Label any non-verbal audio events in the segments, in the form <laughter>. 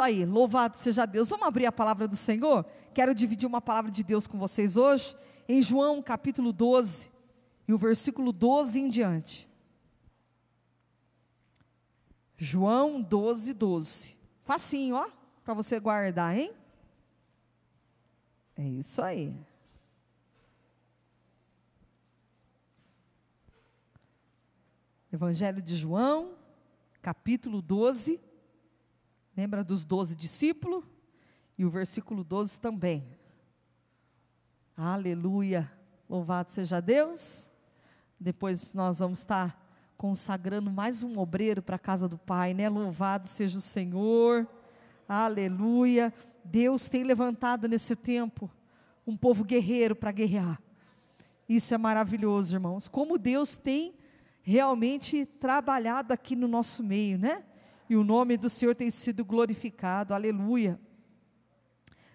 isso aí, louvado seja Deus. Vamos abrir a palavra do Senhor? Quero dividir uma palavra de Deus com vocês hoje, em João capítulo 12, e o versículo 12 em diante. João 12, 12. Facinho, ó, para você guardar, hein? É isso aí. Evangelho de João, capítulo 12. Lembra dos doze discípulos? E o versículo 12 também. Aleluia. Louvado seja Deus. Depois nós vamos estar consagrando mais um obreiro para a casa do Pai, né? Louvado seja o Senhor. Aleluia. Deus tem levantado nesse tempo um povo guerreiro para guerrear. Isso é maravilhoso, irmãos. Como Deus tem realmente trabalhado aqui no nosso meio, né? E o nome do Senhor tem sido glorificado. Aleluia.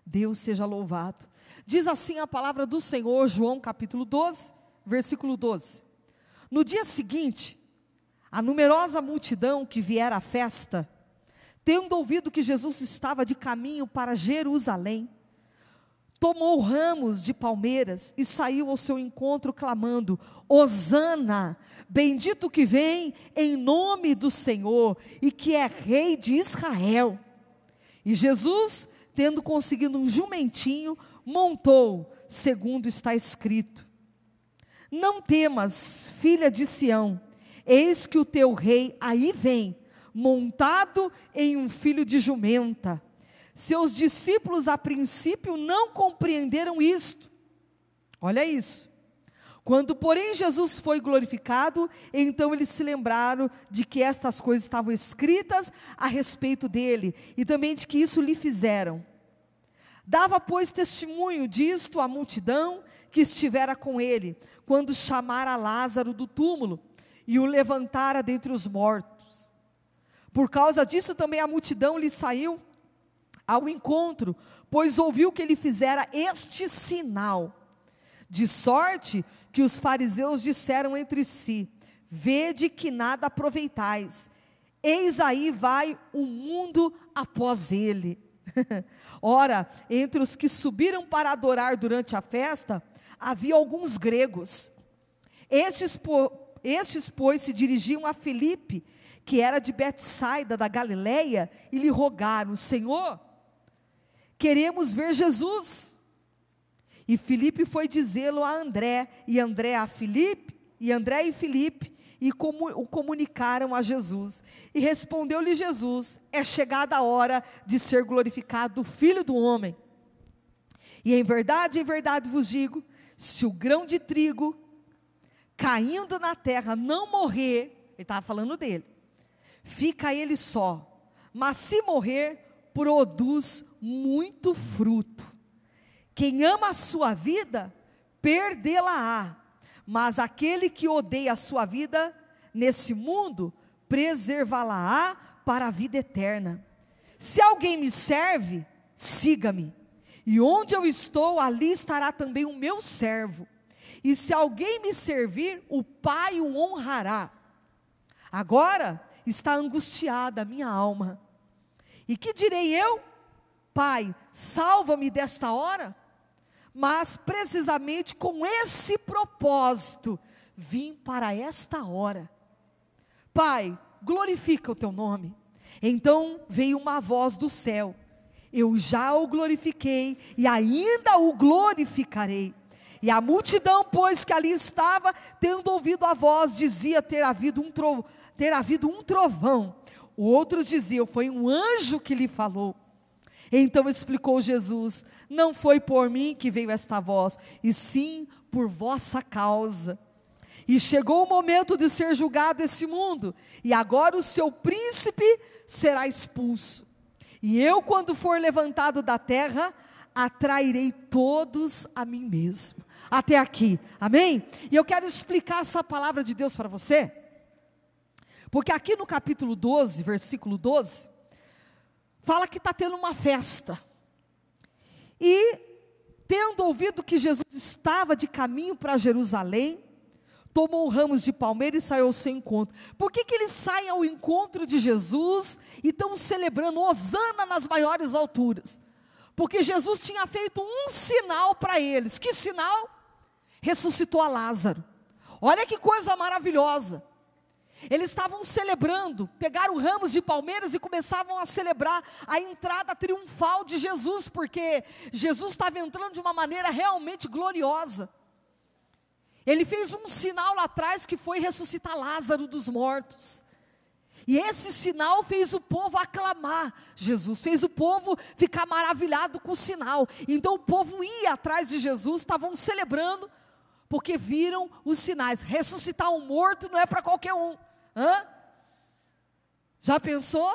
Deus seja louvado. Diz assim a palavra do Senhor, João capítulo 12, versículo 12. No dia seguinte, a numerosa multidão que viera à festa, tendo ouvido que Jesus estava de caminho para Jerusalém, tomou ramos de palmeiras e saiu ao seu encontro clamando: Hosana, bendito que vem em nome do Senhor e que é rei de Israel. E Jesus, tendo conseguido um jumentinho, montou, segundo está escrito: Não temas, filha de Sião, Eis que o teu rei aí vem, montado em um filho de jumenta. Seus discípulos a princípio não compreenderam isto. Olha isso. Quando, porém, Jesus foi glorificado, então eles se lembraram de que estas coisas estavam escritas a respeito dele e também de que isso lhe fizeram. Dava, pois, testemunho disto à multidão que estivera com ele, quando chamara Lázaro do túmulo e o levantara dentre os mortos. Por causa disso também a multidão lhe saiu ao encontro, pois ouviu que ele fizera este sinal. De sorte que os fariseus disseram entre si: Vede que nada aproveitais. Eis aí vai o mundo após ele. <laughs> Ora, entre os que subiram para adorar durante a festa, havia alguns gregos. Estes, estes, pois, se dirigiam a Filipe, que era de Betsaida, da Galileia, e lhe rogaram: Senhor, queremos ver Jesus. E Filipe foi dizê-lo a André, e André a Filipe, e André e Filipe, e como, o comunicaram a Jesus. E respondeu-lhe Jesus: É chegada a hora de ser glorificado o Filho do Homem. E em verdade, em verdade vos digo: se o grão de trigo caindo na terra não morrer, ele estava falando dele, fica ele só. Mas se morrer, produz muito fruto. Quem ama a sua vida, perdê-la-á. Mas aquele que odeia a sua vida nesse mundo, preservá-la-á para a vida eterna. Se alguém me serve, siga-me. E onde eu estou, ali estará também o meu servo. E se alguém me servir, o Pai o honrará. Agora está angustiada a minha alma. E que direi eu? Pai, salva-me desta hora? Mas precisamente com esse propósito vim para esta hora. Pai, glorifica o teu nome. Então veio uma voz do céu: Eu já o glorifiquei e ainda o glorificarei. E a multidão, pois, que ali estava, tendo ouvido a voz, dizia ter havido um, tro, ter havido um trovão. Outros diziam, foi um anjo que lhe falou. Então explicou Jesus: Não foi por mim que veio esta voz, e sim por vossa causa. E chegou o momento de ser julgado esse mundo, e agora o seu príncipe será expulso. E eu, quando for levantado da terra, atrairei todos a mim mesmo até aqui. Amém? E eu quero explicar essa palavra de Deus para você. Porque aqui no capítulo 12, versículo 12, fala que está tendo uma festa. E, tendo ouvido que Jesus estava de caminho para Jerusalém, tomou ramos de palmeira e saiu ao seu encontro. Por que, que eles saem ao encontro de Jesus e estão celebrando Osana nas maiores alturas? Porque Jesus tinha feito um sinal para eles. Que sinal? Ressuscitou a Lázaro. Olha que coisa maravilhosa. Eles estavam celebrando, pegaram ramos de palmeiras e começavam a celebrar a entrada triunfal de Jesus, porque Jesus estava entrando de uma maneira realmente gloriosa. Ele fez um sinal lá atrás que foi ressuscitar Lázaro dos mortos. E esse sinal fez o povo aclamar Jesus, fez o povo ficar maravilhado com o sinal. Então o povo ia atrás de Jesus, estavam celebrando, porque viram os sinais. Ressuscitar um morto não é para qualquer um. Hã? Já pensou?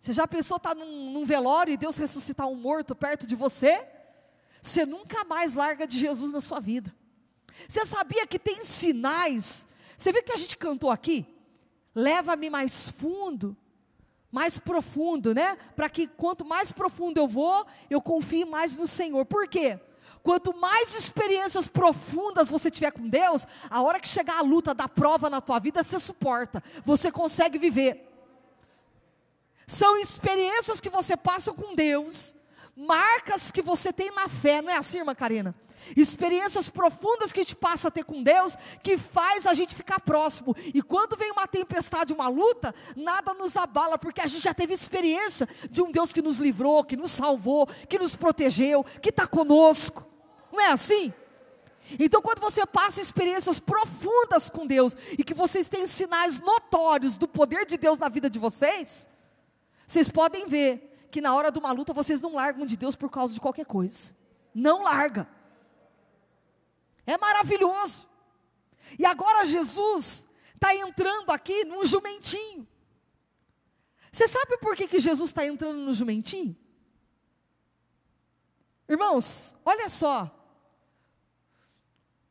Você já pensou estar tá num, num velório e Deus ressuscitar um morto perto de você? Você nunca mais larga de Jesus na sua vida. Você sabia que tem sinais? Você viu que a gente cantou aqui? Leva-me mais fundo, mais profundo, né? Para que quanto mais profundo eu vou, eu confie mais no Senhor. Por quê? Quanto mais experiências profundas você tiver com Deus, a hora que chegar a luta da prova na tua vida, você suporta, você consegue viver. São experiências que você passa com Deus, marcas que você tem na fé, não é assim, irmã Karina? Experiências profundas que a gente passa a ter com Deus, que faz a gente ficar próximo. E quando vem uma tempestade, uma luta, nada nos abala, porque a gente já teve experiência de um Deus que nos livrou, que nos salvou, que nos protegeu, que está conosco. Não é assim? Então, quando você passa experiências profundas com Deus e que vocês têm sinais notórios do poder de Deus na vida de vocês, vocês podem ver que na hora de uma luta vocês não largam de Deus por causa de qualquer coisa. Não larga. É maravilhoso. E agora Jesus está entrando aqui num jumentinho. Você sabe por que, que Jesus está entrando no jumentinho? Irmãos, olha só.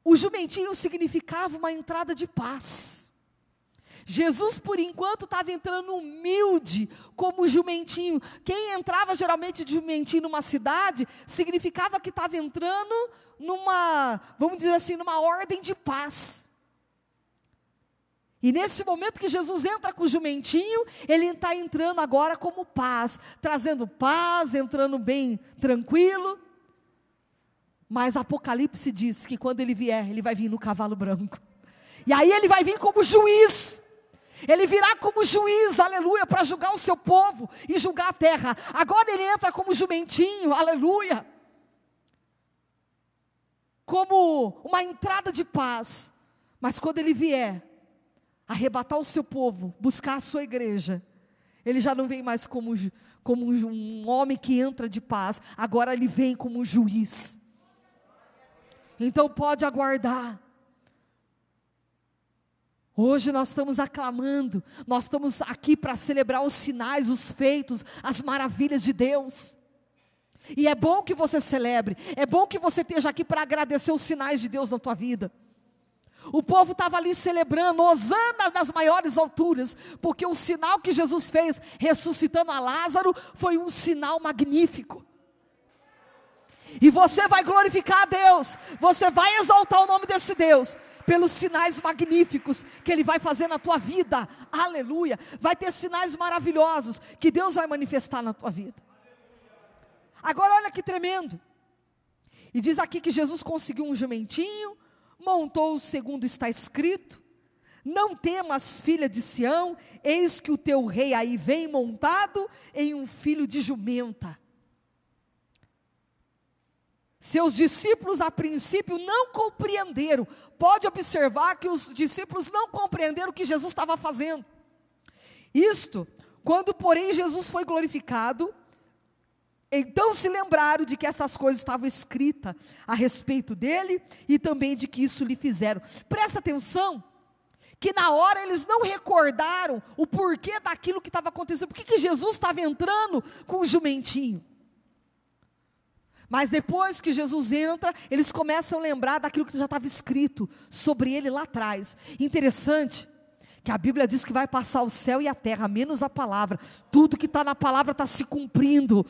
O jumentinho significava uma entrada de paz. Jesus, por enquanto, estava entrando humilde como jumentinho. Quem entrava geralmente de jumentinho numa cidade, significava que estava entrando numa, vamos dizer assim, numa ordem de paz. E nesse momento que Jesus entra com o jumentinho, ele está entrando agora como paz, trazendo paz, entrando bem tranquilo. Mas Apocalipse diz que quando ele vier, ele vai vir no cavalo branco. E aí ele vai vir como juiz. Ele virá como juiz, aleluia, para julgar o seu povo e julgar a terra. Agora ele entra como jumentinho, aleluia. Como uma entrada de paz. Mas quando ele vier arrebatar o seu povo, buscar a sua igreja, ele já não vem mais como, como um homem que entra de paz, agora ele vem como juiz. Então pode aguardar. Hoje nós estamos aclamando, nós estamos aqui para celebrar os sinais, os feitos, as maravilhas de Deus. E é bom que você celebre, é bom que você esteja aqui para agradecer os sinais de Deus na tua vida. O povo estava ali celebrando, Osana nas maiores alturas, porque o sinal que Jesus fez, ressuscitando a Lázaro, foi um sinal magnífico. E você vai glorificar a Deus, você vai exaltar o nome desse Deus, pelos sinais magníficos que Ele vai fazer na tua vida, aleluia. Vai ter sinais maravilhosos que Deus vai manifestar na tua vida. Agora, olha que tremendo. E diz aqui que Jesus conseguiu um jumentinho, montou segundo está escrito. Não temas, filha de Sião, eis que o teu rei aí vem montado em um filho de jumenta. Seus discípulos, a princípio, não compreenderam. Pode observar que os discípulos não compreenderam o que Jesus estava fazendo. Isto, quando, porém, Jesus foi glorificado, então se lembraram de que essas coisas estavam escritas a respeito dele e também de que isso lhe fizeram. Presta atenção, que na hora eles não recordaram o porquê daquilo que estava acontecendo, por que Jesus estava entrando com o jumentinho. Mas depois que Jesus entra, eles começam a lembrar daquilo que já estava escrito sobre ele lá atrás. Interessante que a Bíblia diz que vai passar o céu e a terra, menos a palavra. Tudo que está na palavra está se cumprindo.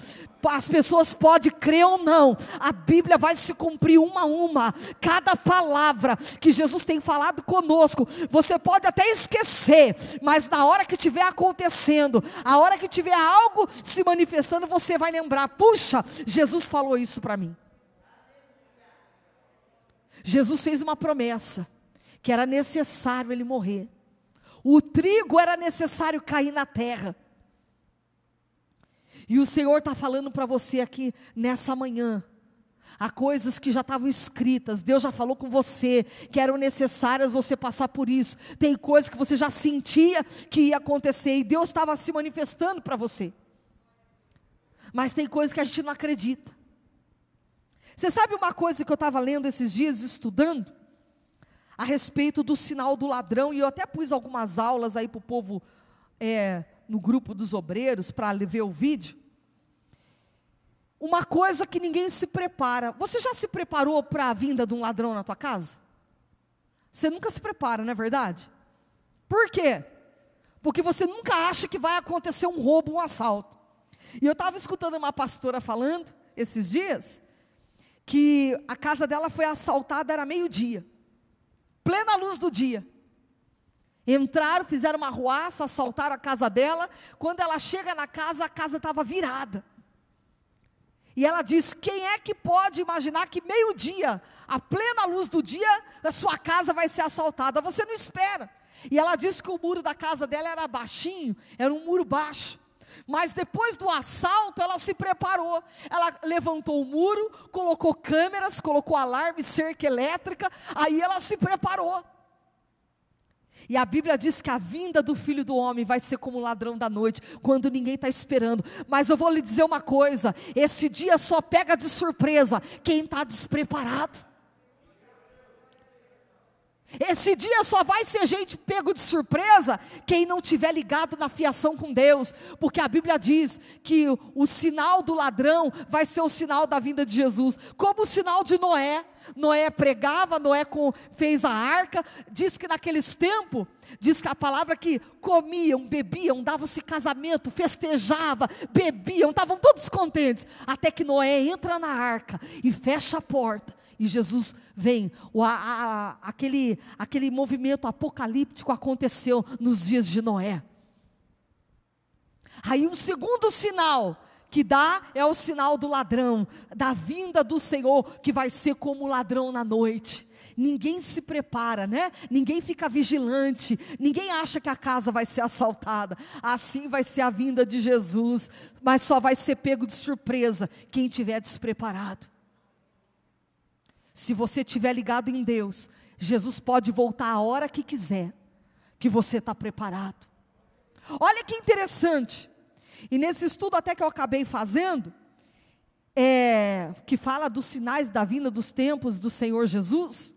As pessoas podem crer ou não, a Bíblia vai se cumprir uma a uma. Cada palavra que Jesus tem falado conosco, você pode até esquecer, mas na hora que estiver acontecendo, a hora que tiver algo se manifestando, você vai lembrar: puxa, Jesus falou isso para mim. Jesus fez uma promessa, que era necessário ele morrer o trigo era necessário cair na terra. E o Senhor está falando para você aqui nessa manhã. Há coisas que já estavam escritas, Deus já falou com você, que eram necessárias você passar por isso. Tem coisas que você já sentia que ia acontecer e Deus estava se manifestando para você. Mas tem coisas que a gente não acredita. Você sabe uma coisa que eu estava lendo esses dias, estudando? A respeito do sinal do ladrão, e eu até pus algumas aulas aí para o povo é, no grupo dos obreiros para ver o vídeo. Uma coisa que ninguém se prepara. Você já se preparou para a vinda de um ladrão na tua casa? Você nunca se prepara, não é verdade? Por quê? Porque você nunca acha que vai acontecer um roubo, um assalto. E eu estava escutando uma pastora falando esses dias que a casa dela foi assaltada era meio-dia plena luz do dia. Entraram, fizeram uma ruaça, assaltaram a casa dela. Quando ela chega na casa, a casa estava virada. E ela diz: Quem é que pode imaginar que meio-dia, a plena luz do dia, a sua casa vai ser assaltada? Você não espera. E ela disse que o muro da casa dela era baixinho, era um muro baixo. Mas depois do assalto, ela se preparou. Ela levantou o muro, colocou câmeras, colocou alarme, cerca elétrica, aí ela se preparou. E a Bíblia diz que a vinda do filho do homem vai ser como um ladrão da noite, quando ninguém está esperando. Mas eu vou lhe dizer uma coisa: esse dia só pega de surpresa quem está despreparado. Esse dia só vai ser gente pego de surpresa quem não tiver ligado na fiação com Deus, porque a Bíblia diz que o, o sinal do ladrão vai ser o sinal da vinda de Jesus, como o sinal de Noé. Noé pregava, Noé com, fez a arca, diz que naqueles tempos, diz que a palavra que comiam, bebiam, davam-se casamento, festejava, bebiam, estavam todos contentes, até que Noé entra na arca e fecha a porta e Jesus vem. O, a, a, aquele, aquele movimento apocalíptico aconteceu nos dias de Noé. Aí o segundo sinal que dá é o sinal do ladrão, da vinda do Senhor, que vai ser como ladrão na noite. Ninguém se prepara, né? Ninguém fica vigilante, ninguém acha que a casa vai ser assaltada. Assim vai ser a vinda de Jesus, mas só vai ser pego de surpresa quem tiver despreparado. Se você estiver ligado em Deus, Jesus pode voltar a hora que quiser, que você está preparado. Olha que interessante. E nesse estudo até que eu acabei fazendo, é, que fala dos sinais da vinda dos tempos do Senhor Jesus,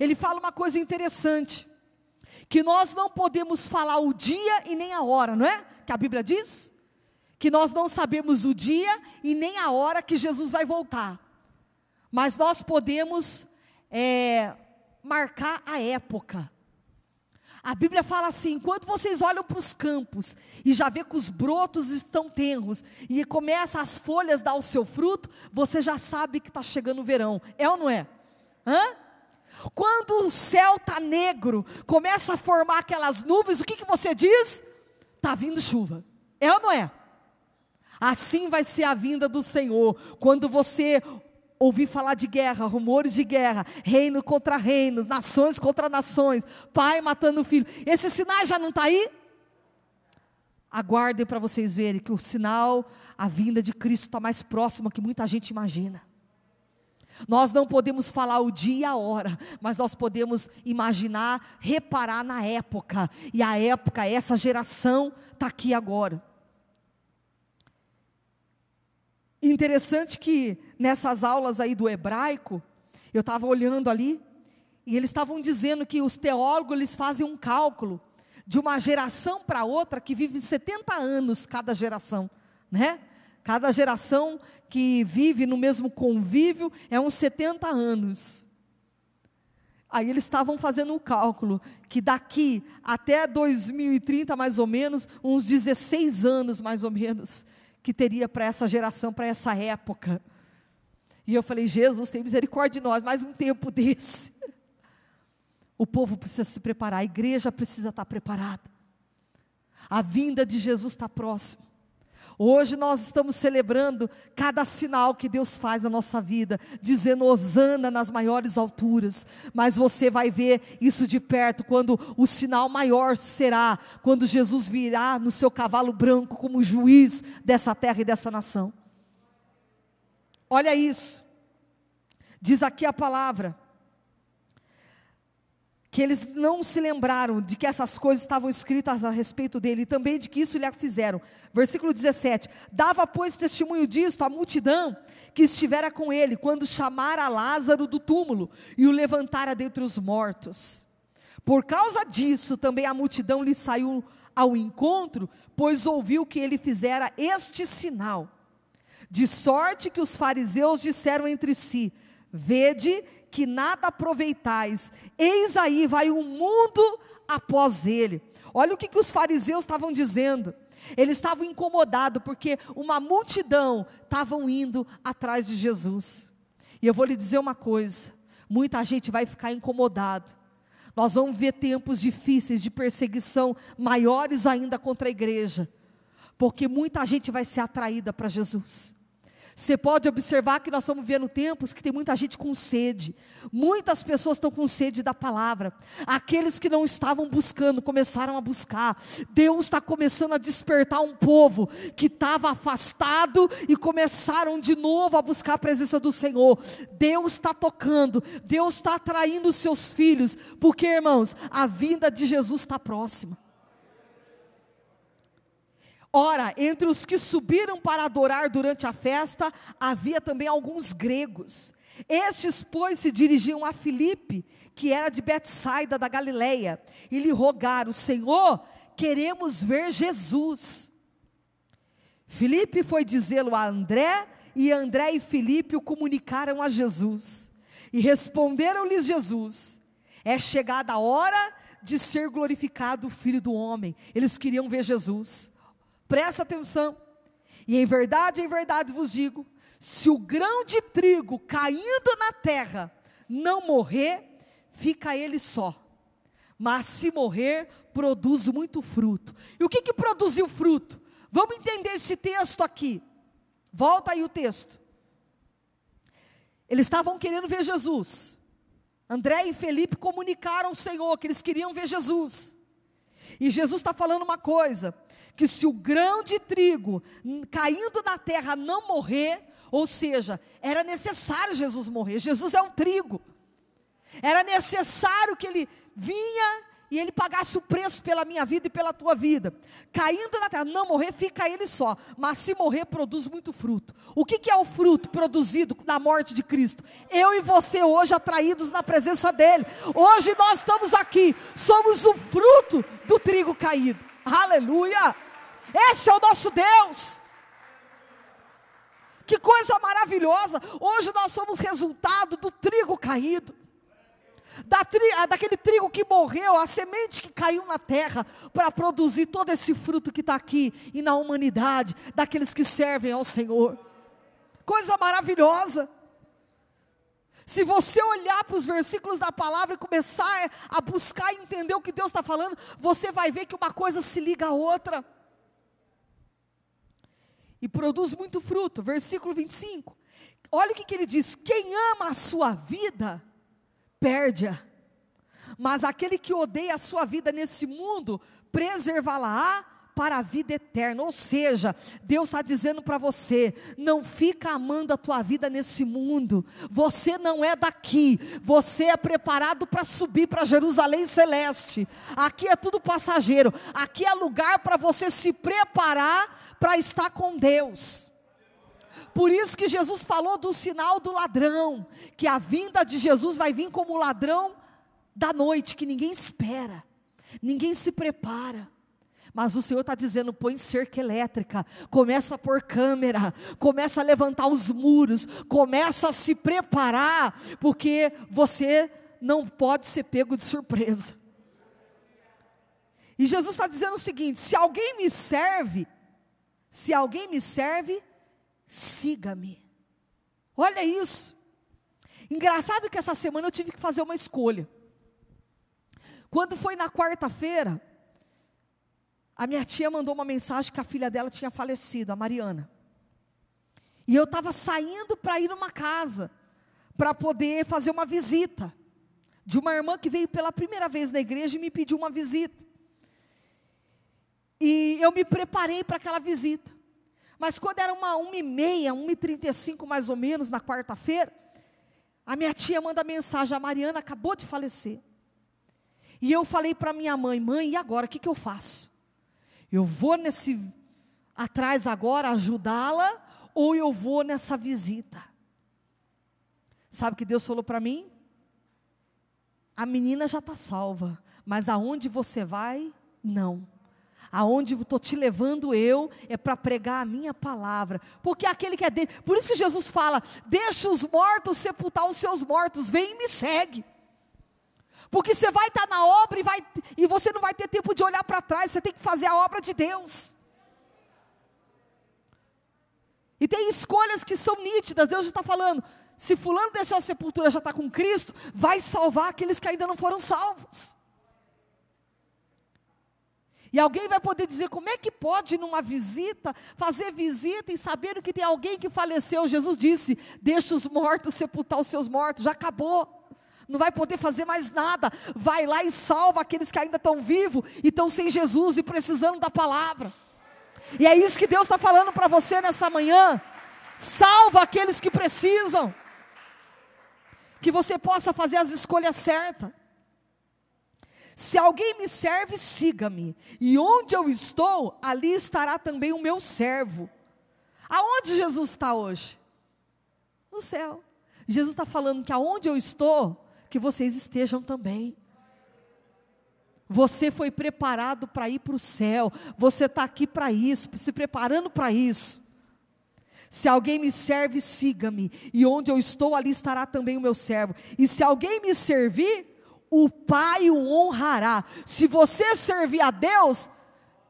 ele fala uma coisa interessante, que nós não podemos falar o dia e nem a hora, não é? Que a Bíblia diz que nós não sabemos o dia e nem a hora que Jesus vai voltar mas nós podemos é, marcar a época. A Bíblia fala assim: quando vocês olham para os campos e já vê que os brotos estão tenros e começa as folhas dar o seu fruto, você já sabe que está chegando o verão. É ou não é? Hã? Quando o céu está negro, começa a formar aquelas nuvens, o que, que você diz? Está vindo chuva. É ou não é? Assim vai ser a vinda do Senhor. Quando você ouvir falar de guerra, rumores de guerra, reino contra reinos, nações contra nações, pai matando filho. Esse sinal já não está aí? Aguardem para vocês verem que o sinal, a vinda de Cristo está mais próxima que muita gente imagina. Nós não podemos falar o dia e a hora, mas nós podemos imaginar, reparar na época. E a época, essa geração está aqui agora. Interessante que nessas aulas aí do hebraico, eu estava olhando ali, e eles estavam dizendo que os teólogos eles fazem um cálculo de uma geração para outra que vive 70 anos cada geração, né? Cada geração que vive no mesmo convívio é uns 70 anos. Aí eles estavam fazendo um cálculo que daqui até 2030, mais ou menos, uns 16 anos mais ou menos, que teria para essa geração, para essa época. E eu falei: Jesus, tem misericórdia de nós, mais um tempo desse. O povo precisa se preparar, a igreja precisa estar preparada. A vinda de Jesus está próxima. Hoje nós estamos celebrando cada sinal que Deus faz na nossa vida, dizendo Osana nas maiores alturas. Mas você vai ver isso de perto quando o sinal maior será quando Jesus virá no seu cavalo branco como juiz dessa terra e dessa nação. Olha isso. Diz aqui a palavra que eles não se lembraram de que essas coisas estavam escritas a respeito dele, e também de que isso lhe fizeram. Versículo 17: Dava, pois, testemunho disto a multidão que estivera com ele, quando chamara Lázaro do túmulo e o levantara dentre os mortos. Por causa disso, também a multidão lhe saiu ao encontro, pois ouviu que ele fizera este sinal. De sorte que os fariseus disseram entre si: Vede que nada aproveitais, eis aí vai o mundo após ele. Olha o que, que os fariseus estavam dizendo. Eles estavam incomodados porque uma multidão estavam indo atrás de Jesus. E eu vou lhe dizer uma coisa: muita gente vai ficar incomodado. Nós vamos ver tempos difíceis de perseguição maiores ainda contra a igreja, porque muita gente vai ser atraída para Jesus. Você pode observar que nós estamos vivendo tempos que tem muita gente com sede. Muitas pessoas estão com sede da palavra. Aqueles que não estavam buscando começaram a buscar. Deus está começando a despertar um povo que estava afastado e começaram de novo a buscar a presença do Senhor. Deus está tocando. Deus está atraindo os seus filhos. Porque, irmãos, a vinda de Jesus está próxima. Ora, entre os que subiram para adorar durante a festa, havia também alguns gregos. Estes, pois, se dirigiam a Filipe, que era de Betsaida da Galileia, e lhe rogaram: Senhor, queremos ver Jesus. Filipe foi dizê-lo a André, e André e Filipe o comunicaram a Jesus. E responderam-lhes Jesus: É chegada a hora de ser glorificado o Filho do Homem. Eles queriam ver Jesus. Presta atenção. E em verdade, em verdade vos digo: se o grão de trigo caindo na terra não morrer, fica ele só. Mas se morrer, produz muito fruto. E o que, que produziu fruto? Vamos entender esse texto aqui. Volta aí o texto. Eles estavam querendo ver Jesus. André e Felipe comunicaram ao Senhor que eles queriam ver Jesus. E Jesus está falando uma coisa: que se o grão de trigo caindo na terra não morrer, ou seja, era necessário Jesus morrer. Jesus é o trigo. Era necessário que ele vinha e ele pagasse o preço pela minha vida e pela tua vida. Caindo na terra, não morrer, fica ele só. Mas se morrer, produz muito fruto. O que, que é o fruto produzido na morte de Cristo? Eu e você hoje atraídos na presença dele. Hoje nós estamos aqui, somos o fruto do trigo caído. Aleluia! Esse é o nosso Deus. Que coisa maravilhosa! Hoje nós somos resultado do trigo caído. Da tri, ah, daquele trigo que morreu, a semente que caiu na terra para produzir todo esse fruto que está aqui e na humanidade, daqueles que servem ao Senhor. Coisa maravilhosa. Se você olhar para os versículos da palavra e começar a buscar entender o que Deus está falando, você vai ver que uma coisa se liga à outra e produz muito fruto. Versículo 25. Olha o que, que ele diz: quem ama a sua vida, perde-a. Mas aquele que odeia a sua vida nesse mundo, preservá-la-á para a vida eterna. Ou seja, Deus está dizendo para você: não fica amando a tua vida nesse mundo. Você não é daqui. Você é preparado para subir para Jerusalém celeste. Aqui é tudo passageiro. Aqui é lugar para você se preparar para estar com Deus. Por isso que Jesus falou do sinal do ladrão, que a vinda de Jesus vai vir como ladrão da noite, que ninguém espera, ninguém se prepara. Mas o Senhor está dizendo: põe cerca elétrica, começa a pôr câmera, começa a levantar os muros, começa a se preparar, porque você não pode ser pego de surpresa. E Jesus está dizendo o seguinte: se alguém me serve, se alguém me serve, siga-me. Olha isso. Engraçado que essa semana eu tive que fazer uma escolha. Quando foi na quarta-feira, a minha tia mandou uma mensagem que a filha dela tinha falecido, a Mariana. E eu estava saindo para ir numa casa, para poder fazer uma visita, de uma irmã que veio pela primeira vez na igreja e me pediu uma visita. E eu me preparei para aquela visita. Mas quando era uma uma e meia, uma e trinta e cinco mais ou menos, na quarta-feira, a minha tia manda mensagem, a Mariana acabou de falecer. E eu falei para minha mãe, mãe, e agora, o que, que eu faço? Eu vou nesse, atrás agora, ajudá-la, ou eu vou nessa visita? Sabe o que Deus falou para mim? A menina já está salva, mas aonde você vai, não aonde estou te levando eu é para pregar a minha palavra, porque aquele que é dele, por isso que Jesus fala: deixa os mortos sepultar os seus mortos, vem e me segue. Porque você vai estar na obra e, vai, e você não vai ter tempo de olhar para trás, você tem que fazer a obra de Deus. E tem escolhas que são nítidas, Deus já está falando. Se fulano desceu a sepultura já está com Cristo, vai salvar aqueles que ainda não foram salvos. E alguém vai poder dizer: como é que pode, numa visita, fazer visita e saber que tem alguém que faleceu? Jesus disse: deixa os mortos sepultar os seus mortos, já acabou. Não vai poder fazer mais nada. Vai lá e salva aqueles que ainda estão vivos e estão sem Jesus e precisando da palavra. E é isso que Deus está falando para você nessa manhã. Salva aqueles que precisam. Que você possa fazer as escolhas certas. Se alguém me serve, siga-me. E onde eu estou, ali estará também o meu servo. Aonde Jesus está hoje? No céu. Jesus está falando que aonde eu estou, que vocês estejam também. Você foi preparado para ir para o céu. Você está aqui para isso, se preparando para isso. Se alguém me serve, siga-me. E onde eu estou, ali estará também o meu servo. E se alguém me servir, o Pai o honrará. Se você servir a Deus,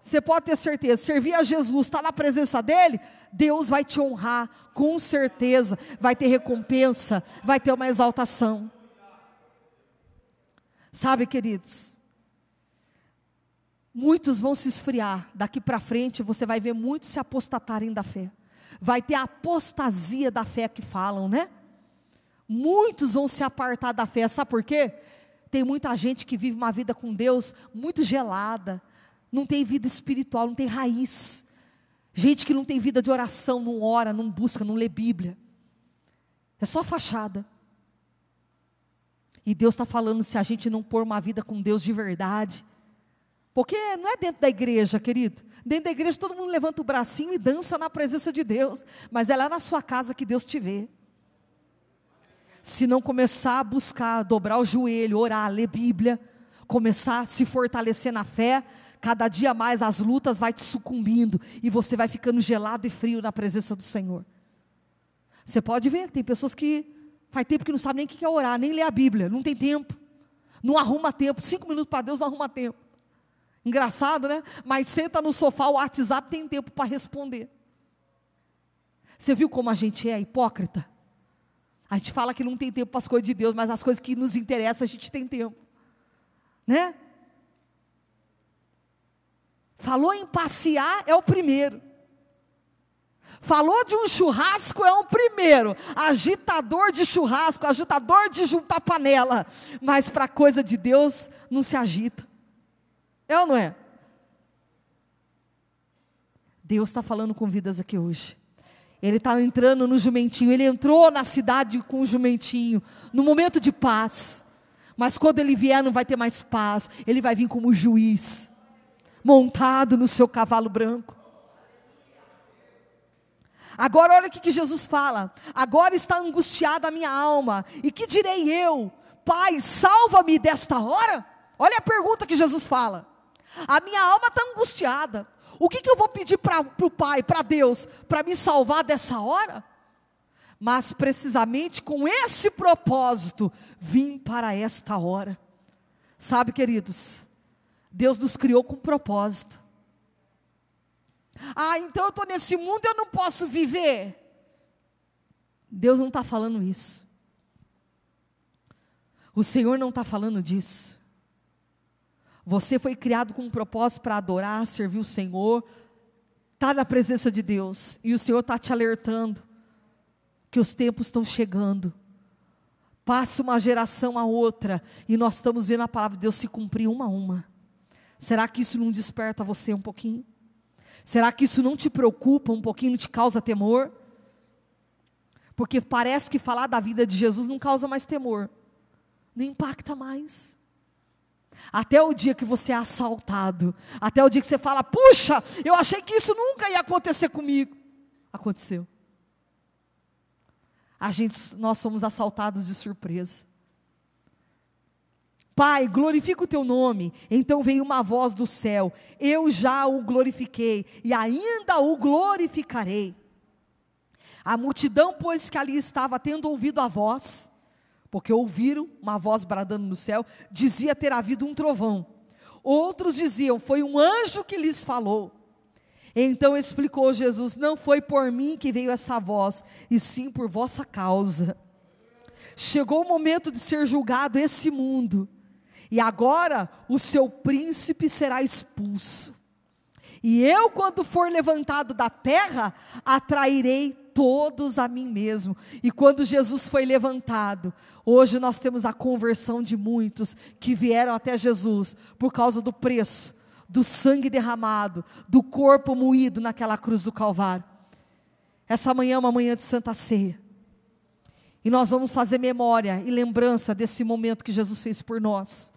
você pode ter certeza, servir a Jesus, estar tá na presença dEle, Deus vai te honrar, com certeza, vai ter recompensa, vai ter uma exaltação. Sabe, queridos, muitos vão se esfriar, daqui para frente você vai ver muitos se apostatarem da fé, vai ter a apostasia da fé que falam, né? Muitos vão se apartar da fé, sabe por quê? Tem muita gente que vive uma vida com Deus muito gelada, não tem vida espiritual, não tem raiz. Gente que não tem vida de oração, não ora, não busca, não lê Bíblia. É só fachada. E Deus está falando se a gente não pôr uma vida com Deus de verdade. Porque não é dentro da igreja, querido. Dentro da igreja todo mundo levanta o bracinho e dança na presença de Deus. Mas é lá na sua casa que Deus te vê se não começar a buscar, dobrar o joelho, orar, ler Bíblia, começar a se fortalecer na fé, cada dia mais as lutas vai te sucumbindo e você vai ficando gelado e frio na presença do Senhor. Você pode ver, tem pessoas que faz tempo que não sabem nem o que é orar, nem ler a Bíblia, não tem tempo, não arruma tempo, cinco minutos para Deus não arruma tempo. Engraçado, né? Mas senta no sofá, o WhatsApp tem tempo para responder. Você viu como a gente é hipócrita? A gente fala que não tem tempo para as coisas de Deus, mas as coisas que nos interessam a gente tem tempo. Né? Falou em passear é o primeiro. Falou de um churrasco é o primeiro. Agitador de churrasco, agitador de juntar panela. Mas para coisa de Deus não se agita. É ou não é? Deus está falando com vidas aqui hoje. Ele está entrando no jumentinho. Ele entrou na cidade com o jumentinho, no momento de paz. Mas quando ele vier, não vai ter mais paz. Ele vai vir como juiz, montado no seu cavalo branco. Agora, olha o que Jesus fala. Agora está angustiada a minha alma. E que direi eu? Pai, salva-me desta hora? Olha a pergunta que Jesus fala. A minha alma está angustiada. O que, que eu vou pedir para o Pai, para Deus, para me salvar dessa hora? mas precisamente com esse propósito vim para esta hora. Sabe, queridos, Deus nos criou com propósito. Ah, então eu estou nesse mundo e eu não posso viver. Deus não está falando isso. O Senhor não está falando disso. Você foi criado com um propósito para adorar, servir o Senhor, está na presença de Deus, e o Senhor está te alertando que os tempos estão chegando. Passa uma geração a outra, e nós estamos vendo a palavra de Deus se cumprir uma a uma. Será que isso não desperta você um pouquinho? Será que isso não te preocupa um pouquinho, não te causa temor? Porque parece que falar da vida de Jesus não causa mais temor, não impacta mais. Até o dia que você é assaltado, até o dia que você fala, puxa, eu achei que isso nunca ia acontecer comigo. Aconteceu. A gente, nós somos assaltados de surpresa. Pai, glorifica o teu nome. Então veio uma voz do céu: Eu já o glorifiquei e ainda o glorificarei. A multidão, pois que ali estava, tendo ouvido a voz, porque ouviram uma voz bradando no céu, dizia ter havido um trovão. Outros diziam, foi um anjo que lhes falou. Então explicou Jesus: Não foi por mim que veio essa voz, e sim por vossa causa. Chegou o momento de ser julgado esse mundo, e agora o seu príncipe será expulso. E eu, quando for levantado da terra, atrairei todos a mim mesmo. E quando Jesus foi levantado, hoje nós temos a conversão de muitos que vieram até Jesus por causa do preço, do sangue derramado, do corpo moído naquela cruz do Calvário. Essa manhã é uma manhã de Santa Ceia. E nós vamos fazer memória e lembrança desse momento que Jesus fez por nós.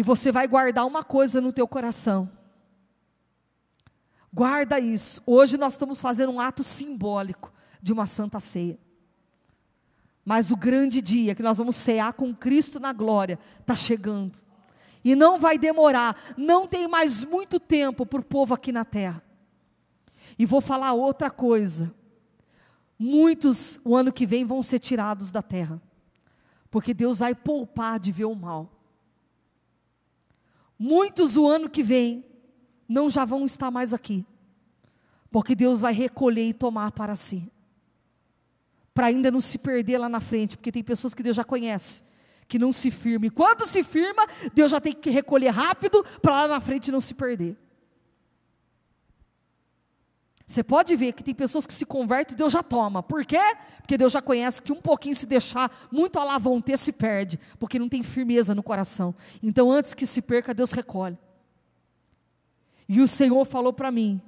E você vai guardar uma coisa no teu coração Guarda isso. Hoje nós estamos fazendo um ato simbólico de uma santa ceia. Mas o grande dia que nós vamos cear com Cristo na glória está chegando. E não vai demorar, não tem mais muito tempo para o povo aqui na terra. E vou falar outra coisa. Muitos, o ano que vem, vão ser tirados da terra. Porque Deus vai poupar de ver o mal. Muitos, o ano que vem, não já vão estar mais aqui. Porque Deus vai recolher e tomar para si. Para ainda não se perder lá na frente, porque tem pessoas que Deus já conhece, que não se firma. Quando se firma, Deus já tem que recolher rápido para lá na frente não se perder. Você pode ver que tem pessoas que se convertem e Deus já toma. Por quê? Porque Deus já conhece que um pouquinho se deixar muito a lá vão ter, se perde, porque não tem firmeza no coração. Então, antes que se perca, Deus recolhe. E o Senhor falou para mim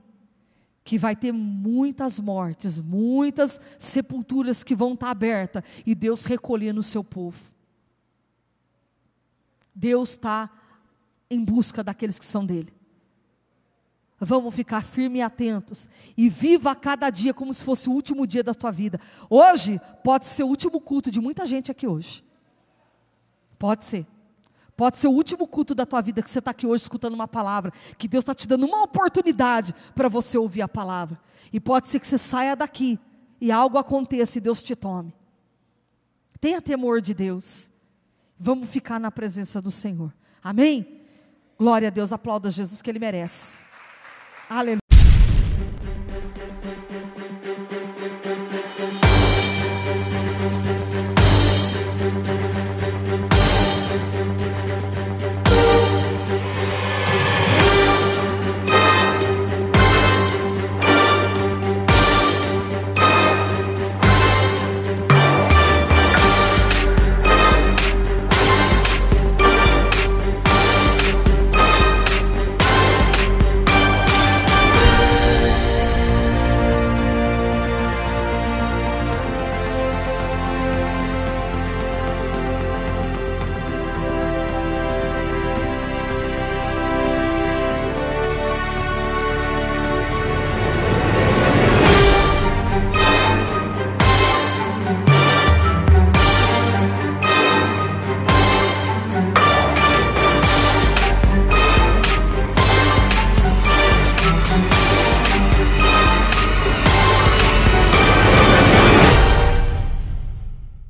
que vai ter muitas mortes, muitas sepulturas que vão estar abertas e Deus recolhendo o seu povo. Deus está em busca daqueles que são dele. Vamos ficar firmes e atentos e viva cada dia como se fosse o último dia da tua vida. Hoje pode ser o último culto de muita gente aqui hoje. Pode ser. Pode ser o último culto da tua vida que você está aqui hoje escutando uma palavra, que Deus está te dando uma oportunidade para você ouvir a palavra. E pode ser que você saia daqui e algo aconteça e Deus te tome. Tenha temor de Deus. Vamos ficar na presença do Senhor. Amém? Glória a Deus, aplauda Jesus que Ele merece. Aleluia.